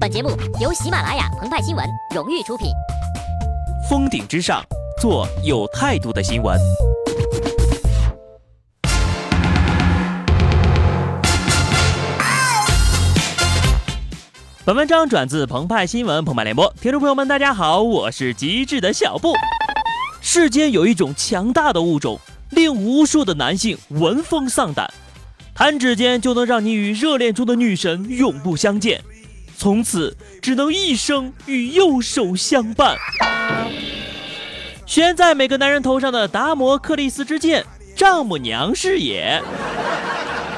本节目由喜马拉雅澎湃新闻荣誉出品。峰顶之上，做有态度的新闻。本文章转自澎湃新闻澎湃联播，听众朋友们，大家好，我是极致的小布。世间有一种强大的物种，令无数的男性闻风丧胆，弹指间就能让你与热恋中的女神永不相见，从此只能一生与右手相伴。悬在每个男人头上的达摩克利斯之剑，丈母娘是也。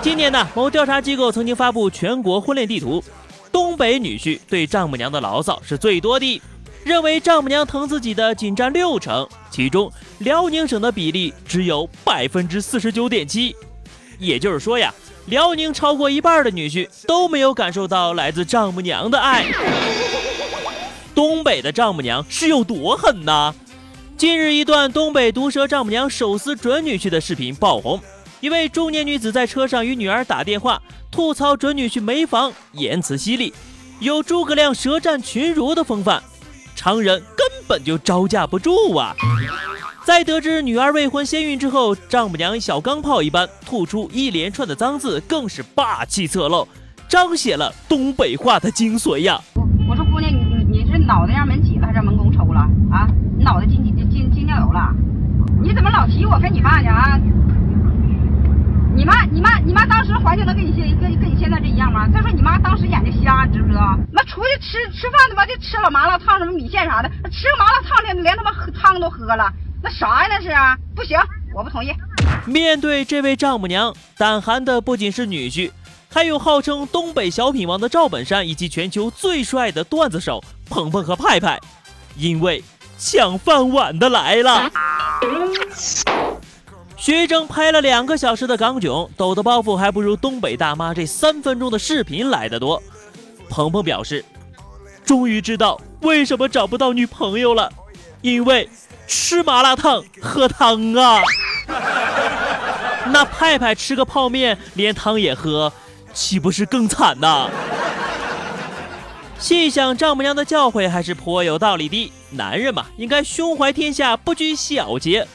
今年呢，某调查机构曾经发布全国婚恋地图。东北女婿对丈母娘的牢骚是最多的，认为丈母娘疼自己的仅占六成，其中辽宁省的比例只有百分之四十九点七，也就是说呀，辽宁超过一半的女婿都没有感受到来自丈母娘的爱。东北的丈母娘是有多狠呢？近日，一段东北毒舌丈母娘手撕准女婿的视频爆红，一位中年女子在车上与女儿打电话。吐槽准女婿没房，言辞犀利，有诸葛亮舌战群儒的风范，常人根本就招架不住啊！在得知女儿未婚先孕之后，丈母娘小钢炮一般吐出一连串的脏字，更是霸气侧漏，彰显了东北话的精髓呀！我说姑娘，你你你是脑袋让门挤了，还是门弓抽了啊？你脑袋进进进进尿油了？你怎么老提我跟你妈去啊？你妈，你妈，你妈当时环境能跟你现跟跟你现在这一样吗？再说你妈当时眼睛瞎，你知不知道？妈出去吃吃饭他妈就吃了麻辣烫，什么米线啥的，吃个麻辣烫连连他妈汤都喝了，那啥呀那是？不行，我不同意。面对这位丈母娘，胆寒的不仅是女婿，还有号称东北小品王的赵本山，以及全球最帅的段子手鹏鹏和派派，因为抢饭碗的来了。徐峥拍了两个小时的港囧，抖的包袱还不如东北大妈这三分钟的视频来得多。鹏鹏表示，终于知道为什么找不到女朋友了，因为吃麻辣烫喝汤啊。那派派吃个泡面连汤也喝，岂不是更惨呐？细想丈母娘的教诲还是颇有道理的，男人嘛，应该胸怀天下，不拘小节。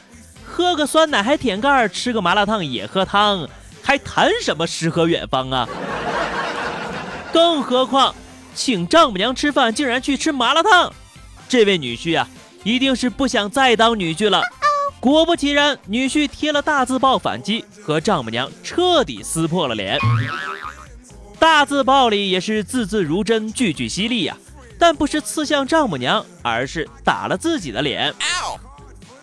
喝个酸奶还舔盖，吃个麻辣烫也喝汤，还谈什么诗和远方啊？更何况请丈母娘吃饭，竟然去吃麻辣烫，这位女婿啊，一定是不想再当女婿了。果不其然，女婿贴了大字报反击，和丈母娘彻底撕破了脸。大字报里也是字字如针，句句犀利呀，但不是刺向丈母娘，而是打了自己的脸。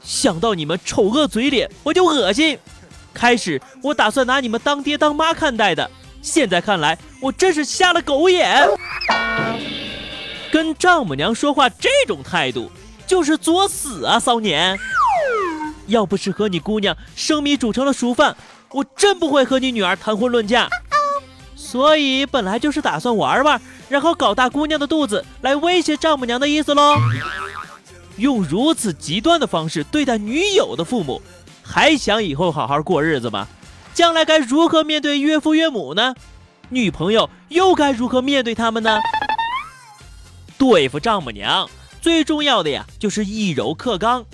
想到你们丑恶嘴脸，我就恶心。开始我打算拿你们当爹当妈看待的，现在看来我真是瞎了狗眼。跟丈母娘说话这种态度，就是作死啊，骚年！要不是和你姑娘生米煮成了熟饭，我真不会和你女儿谈婚论嫁。所以本来就是打算玩玩，然后搞大姑娘的肚子来威胁丈母娘的意思喽。用如此极端的方式对待女友的父母，还想以后好好过日子吗？将来该如何面对岳父岳母呢？女朋友又该如何面对他们呢？对付丈母娘最重要的呀，就是以柔克刚。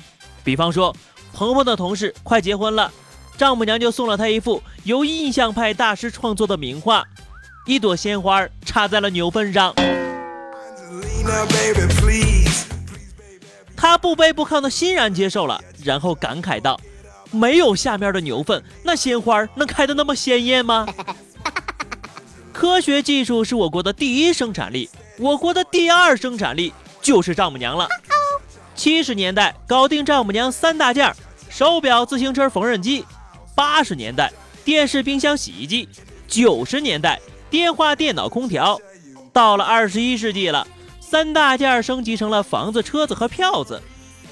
比方说，鹏鹏的同事快结婚了，丈母娘就送了他一幅由印象派大师创作的名画，一朵鲜花插在了牛粪上。他不卑不亢的欣然接受了，然后感慨道：“没有下面的牛粪，那鲜花能开得那么鲜艳吗？” 科学技术是我国的第一生产力，我国的第二生产力就是丈母娘了。七十年代搞定丈母娘三大件：手表、自行车、缝纫机；八十年代电视、冰箱、洗衣机；九十年代电话、电脑、空调。到了二十一世纪了。三大件升级成了房子、车子和票子，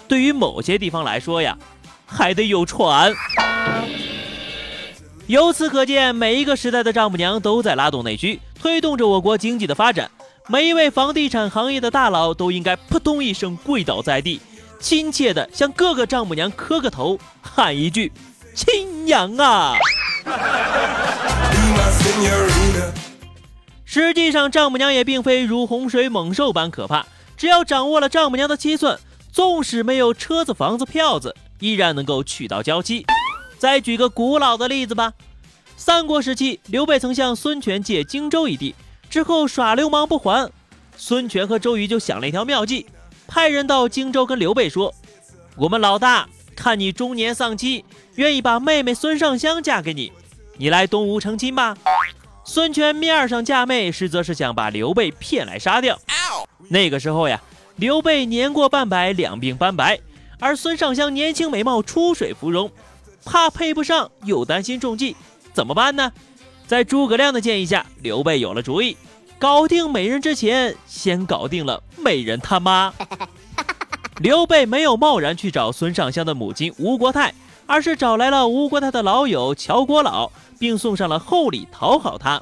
对于某些地方来说呀，还得有船。由此可见，每一个时代的丈母娘都在拉动内需，推动着我国经济的发展。每一位房地产行业的大佬都应该扑通一声跪倒在地，亲切地向各个丈母娘磕个头，喊一句：“亲娘啊！”实际上，丈母娘也并非如洪水猛兽般可怕，只要掌握了丈母娘的七寸，纵使没有车子、房子、票子，依然能够娶到娇妻。再举个古老的例子吧，三国时期，刘备曾向孙权借荆州一地，之后耍流氓不还，孙权和周瑜就想了一条妙计，派人到荆州跟刘备说：“我们老大看你中年丧妻，愿意把妹妹孙尚香嫁给你，你来东吴成亲吧。”孙权面上嫁妹，实则是想把刘备骗来杀掉。那个时候呀，刘备年过半百，两鬓斑白，而孙尚香年轻美貌，出水芙蓉，怕配不上，又担心中计，怎么办呢？在诸葛亮的建议下，刘备有了主意，搞定美人之前，先搞定了美人他妈。刘备没有贸然去找孙尚香的母亲吴国太，而是找来了吴国太的老友乔国老。并送上了厚礼讨好他。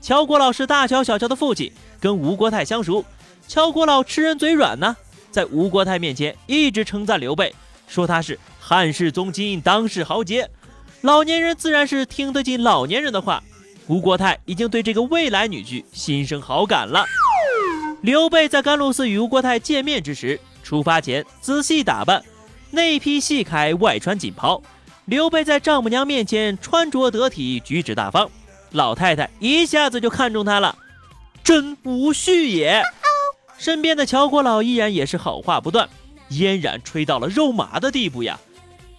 乔国老是大乔、小乔的父亲，跟吴国太相熟。乔国老吃人嘴软呢，在吴国太面前一直称赞刘备，说他是汉室宗亲，当世豪杰。老年人自然是听得进老年人的话。吴国太已经对这个未来女婿心生好感了。刘备在甘露寺与吴国太见面之时，出发前仔细打扮，内披细铠，外穿锦袍。刘备在丈母娘面前穿着得体，举止大方，老太太一下子就看中他了，真无序也。身边的乔国老依然也是好话不断，嫣然吹到了肉麻的地步呀。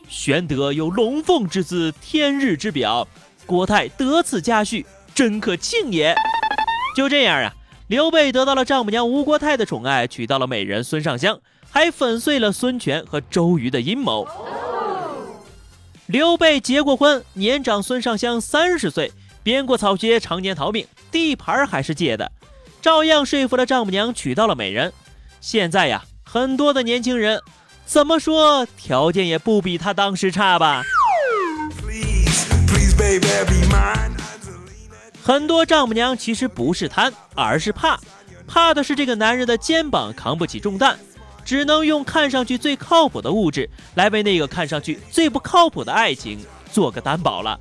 玄德有龙凤之姿，天日之表，国泰得此佳婿，真可庆也。就这样啊，刘备得到了丈母娘吴国太的宠爱，娶到了美人孙尚香，还粉碎了孙权和周瑜的阴谋。刘备结过婚，年长孙尚香三十岁，编过草鞋，常年逃命，地盘还是借的，照样说服了丈母娘娶到了美人。现在呀，很多的年轻人，怎么说条件也不比他当时差吧？很多丈母娘其实不是贪，而是怕，怕的是这个男人的肩膀扛不起重担。只能用看上去最靠谱的物质来为那个看上去最不靠谱的爱情做个担保了。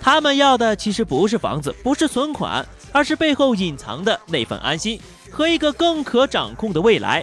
他们要的其实不是房子，不是存款，而是背后隐藏的那份安心和一个更可掌控的未来。